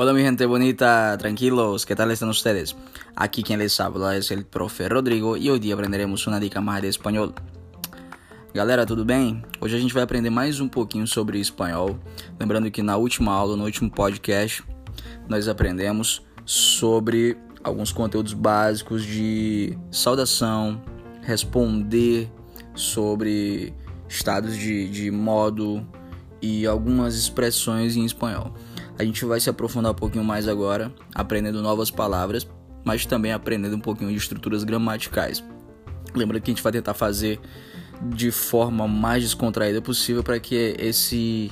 Hola mi gente bonita, tranquilos, ¿qué tal están ustedes? Aquí quien les habla es el profe Rodrigo e hoje aprenderemos uma dica mais de espanhol. Galera, tudo bem? Hoje a gente vai aprender mais um pouquinho sobre espanhol. Lembrando que na última aula, no último podcast, nós aprendemos sobre alguns conteúdos básicos de saudação, responder sobre estados de, de modo e algumas expressões em espanhol. A gente vai se aprofundar um pouquinho mais agora, aprendendo novas palavras, mas também aprendendo um pouquinho de estruturas gramaticais. Lembra que a gente vai tentar fazer de forma mais descontraída possível para que esse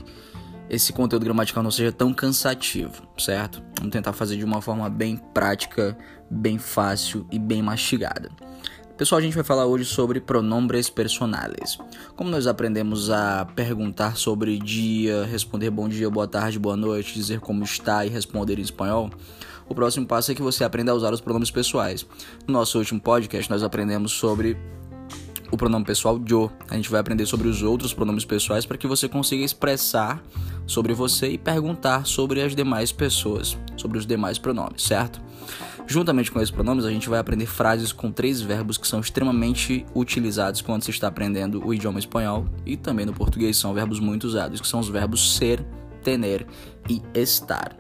esse conteúdo gramatical não seja tão cansativo, certo? Vamos tentar fazer de uma forma bem prática, bem fácil e bem mastigada. Pessoal, a gente vai falar hoje sobre pronombres personales. Como nós aprendemos a perguntar sobre dia, responder bom dia, boa tarde, boa noite, dizer como está e responder em espanhol, o próximo passo é que você aprenda a usar os pronomes pessoais. No nosso último podcast, nós aprendemos sobre o pronome pessoal yo. A gente vai aprender sobre os outros pronomes pessoais para que você consiga expressar sobre você e perguntar sobre as demais pessoas, sobre os demais pronomes, certo? Juntamente com esses pronomes, a gente vai aprender frases com três verbos que são extremamente utilizados quando se está aprendendo o idioma espanhol e também no português. São verbos muito usados, que são os verbos ser, tener e estar.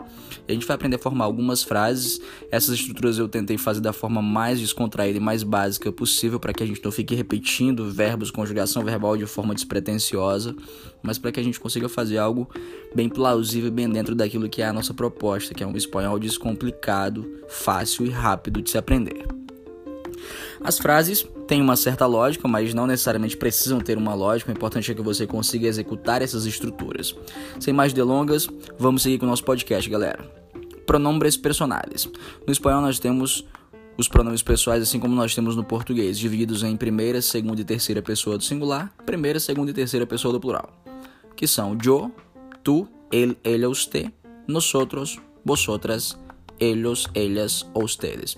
A gente vai aprender a formar algumas frases. Essas estruturas eu tentei fazer da forma mais descontraída e mais básica possível para que a gente não fique repetindo verbos, conjugação verbal de forma despretensiosa, mas para que a gente consiga fazer algo bem plausível, bem dentro daquilo que é a nossa proposta, que é um espanhol descomplicado, fácil e rápido de se aprender. As frases têm uma certa lógica, mas não necessariamente precisam ter uma lógica. O importante é que você consiga executar essas estruturas. Sem mais delongas, vamos seguir com o nosso podcast, galera. Pronombres personales. No espanhol nós temos os pronomes pessoais, assim como nós temos no português, divididos em primeira, segunda e terceira pessoa do singular, primeira, segunda e terceira pessoa do plural, que são yo, tu, ele, ella, usted, nosotros, vosotras, ellos, ellas ou ustedes.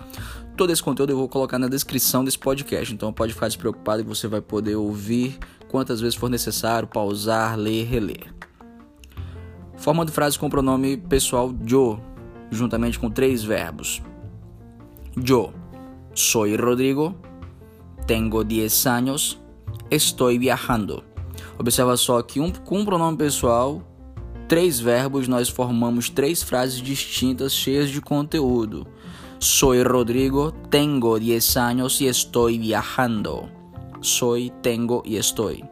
Todo esse conteúdo eu vou colocar na descrição desse podcast, então pode ficar despreocupado que você vai poder ouvir quantas vezes for necessário, pausar, ler, reler. Formando frases com o pronome pessoal yo, juntamente com três verbos. Yo soy Rodrigo, tengo 10 años, estoy viajando. Observa só que um, com o pronome pessoal, três verbos, nós formamos três frases distintas cheias de conteúdo. Soy Rodrigo, tengo 10 años y estoy viajando. Soy, tengo y estoy.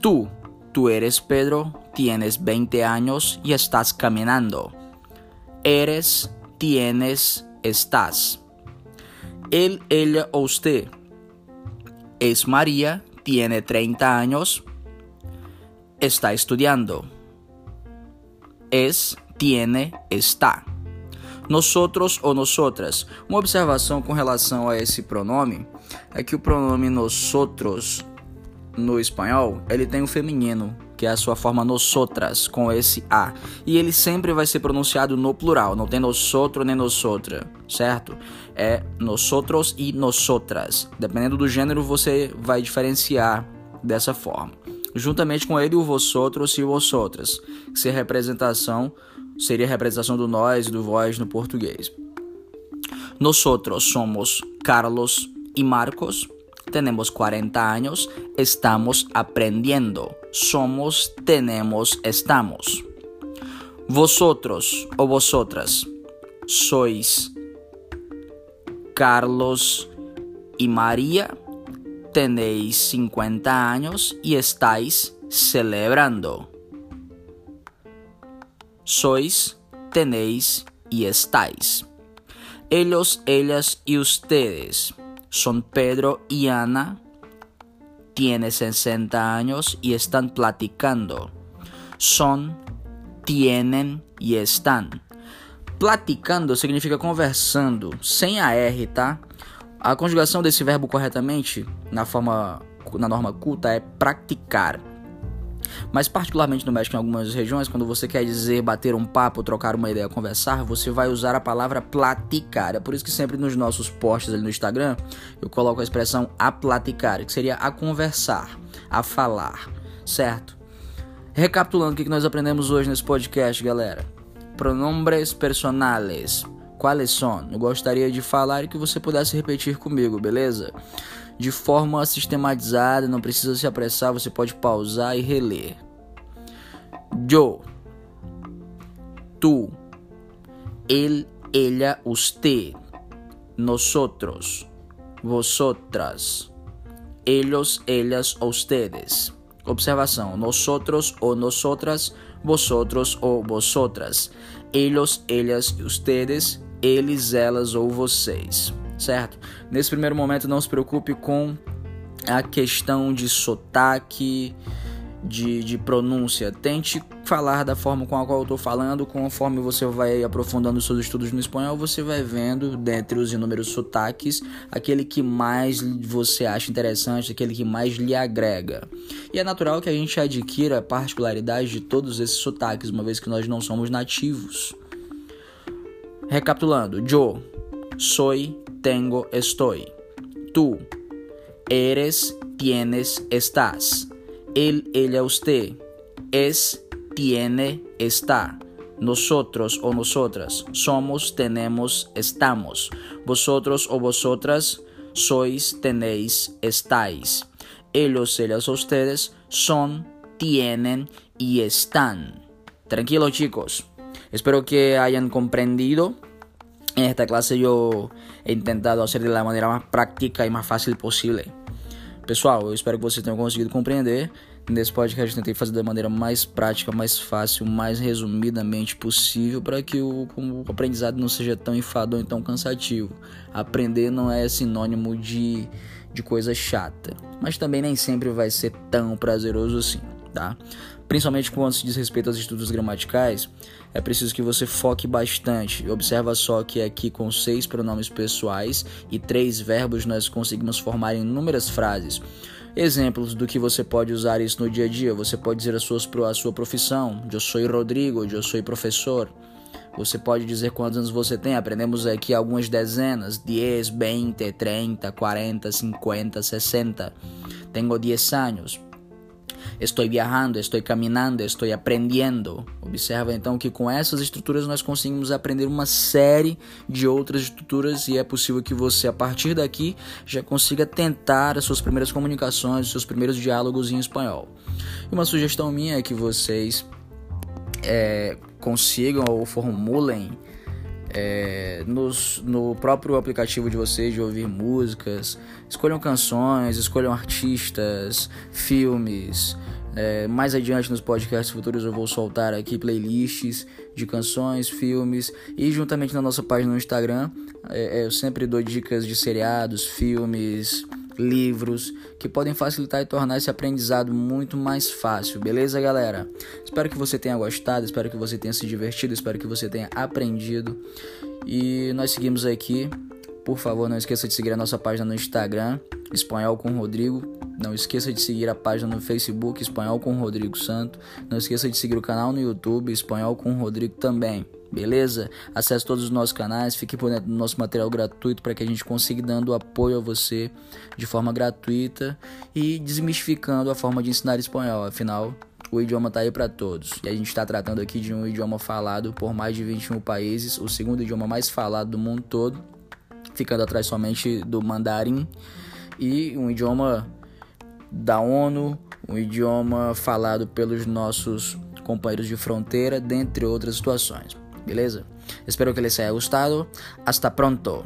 Tú, tú eres Pedro, tienes 20 años y estás caminando. Eres, tienes, estás. Él, ella o usted. Es María, tiene 30 años, está estudiando. Es, tiene, está. Nosotros ou nosotras. Uma observação com relação a esse pronome é que o pronome nosotros no espanhol, ele tem o feminino, que é a sua forma nosotras, com esse A. E ele sempre vai ser pronunciado no plural, não tem nosotro nem nosotra, certo? É nosotros e nosotras. Dependendo do gênero, você vai diferenciar dessa forma. Juntamente com ele, o vosotros e vosotras, que se representação seria a representação do nós e do vós no português. Nosotros somos Carlos y Marcos. Tenemos 40 años, estamos aprendiendo. Somos, tenemos, estamos. Vosotros o vosotras sois Carlos y María. Tenéis 50 años y estáis celebrando sois, tenéis y estáis. Ellos, ellas y ustedes son Pedro y Ana, tienen 60 años y están platicando. Son, tienen y están. Platicando significa conversando, sem a R, tá? A conjugação desse verbo corretamente, na forma na norma culta, é praticar. Mas particularmente no México, em algumas regiões, quando você quer dizer bater um papo, trocar uma ideia, conversar, você vai usar a palavra platicar. É por isso que sempre nos nossos posts ali no Instagram eu coloco a expressão a platicar, que seria a conversar, a falar, certo? Recapitulando o que nós aprendemos hoje nesse podcast, galera. pronombres personales. Quais são? Eu gostaria de falar e que você pudesse repetir comigo, beleza? De forma sistematizada, não precisa se apressar, você pode pausar e reler. Yo, tu, él, ella, usted, nosotros, vosotras, ellos, ellas, ustedes. Observação: nosotros ou nosotras, vosotros ou vosotras, ellos, ellas, ustedes, eles, elas ou vocês, certo? Nesse primeiro momento, não se preocupe com a questão de sotaque, de, de pronúncia. Tente falar da forma com a qual eu estou falando, conforme você vai aprofundando seus estudos no espanhol, você vai vendo, dentre os inúmeros sotaques, aquele que mais você acha interessante, aquele que mais lhe agrega. E é natural que a gente adquira a particularidade de todos esses sotaques, uma vez que nós não somos nativos. Recapitulando: Yo, soy, tengo, estoy. Tu, eres, tienes, estás. Él, ella, usted. Es, tiene, está. Nosotros o nosotras. Somos, tenemos, estamos. Vosotros o vosotras. Sois, tenéis, estáis. Ellos, ellas, ustedes. Son, tienen y están. Tranquilo chicos. Espero que hayan comprendido. En esta clase yo he intentado hacer de la manera más práctica y más fácil posible. Pessoal, eu espero que vocês tenham conseguido compreender. Nesse podcast eu tentei fazer da maneira mais prática, mais fácil, mais resumidamente possível para que o, o, aprendizado não seja tão enfadonho e tão cansativo. Aprender não é sinônimo de, de coisa chata, mas também nem sempre vai ser tão prazeroso assim, tá? Principalmente quando se diz respeito aos estudos gramaticais, é preciso que você foque bastante. Observa só que aqui com seis pronomes pessoais e três verbos nós conseguimos formar inúmeras frases. Exemplos do que você pode usar isso no dia a dia. Você pode dizer a sua, a sua profissão. Eu sou Rodrigo, eu sou professor. Você pode dizer quantos anos você tem. Aprendemos aqui algumas dezenas: 10, 20, 30, 40, 50, 60. Tenho 10 anos. Estou viajando, estou caminhando, estou aprendendo. Observa então que com essas estruturas nós conseguimos aprender uma série de outras estruturas e é possível que você a partir daqui já consiga tentar as suas primeiras comunicações, os seus primeiros diálogos em espanhol. E uma sugestão minha é que vocês é, consigam ou formulem é, nos, no próprio aplicativo de vocês de ouvir músicas. Escolham canções, escolham artistas, filmes. É, mais adiante nos podcasts futuros eu vou soltar aqui playlists de canções, filmes e juntamente na nossa página no Instagram é, é eu sempre dou dicas de seriados, filmes, livros que podem facilitar e tornar esse aprendizado muito mais fácil, beleza, galera? Espero que você tenha gostado, espero que você tenha se divertido, espero que você tenha aprendido. E nós seguimos aqui. Por favor, não esqueça de seguir a nossa página no Instagram, Espanhol com Rodrigo. Não esqueça de seguir a página no Facebook, Espanhol com Rodrigo Santo. Não esqueça de seguir o canal no YouTube, Espanhol com Rodrigo também. Beleza? Acesse todos os nossos canais, fique por dentro do nosso material gratuito para que a gente consiga dando apoio a você de forma gratuita e desmistificando a forma de ensinar espanhol. Afinal, o idioma está aí para todos. E a gente está tratando aqui de um idioma falado por mais de 21 países, o segundo idioma mais falado do mundo todo, ficando atrás somente do mandarim, e um idioma da ONU, um idioma falado pelos nossos companheiros de fronteira, dentre outras situações. beleza? Espero que les haya gustado. Hasta pronto.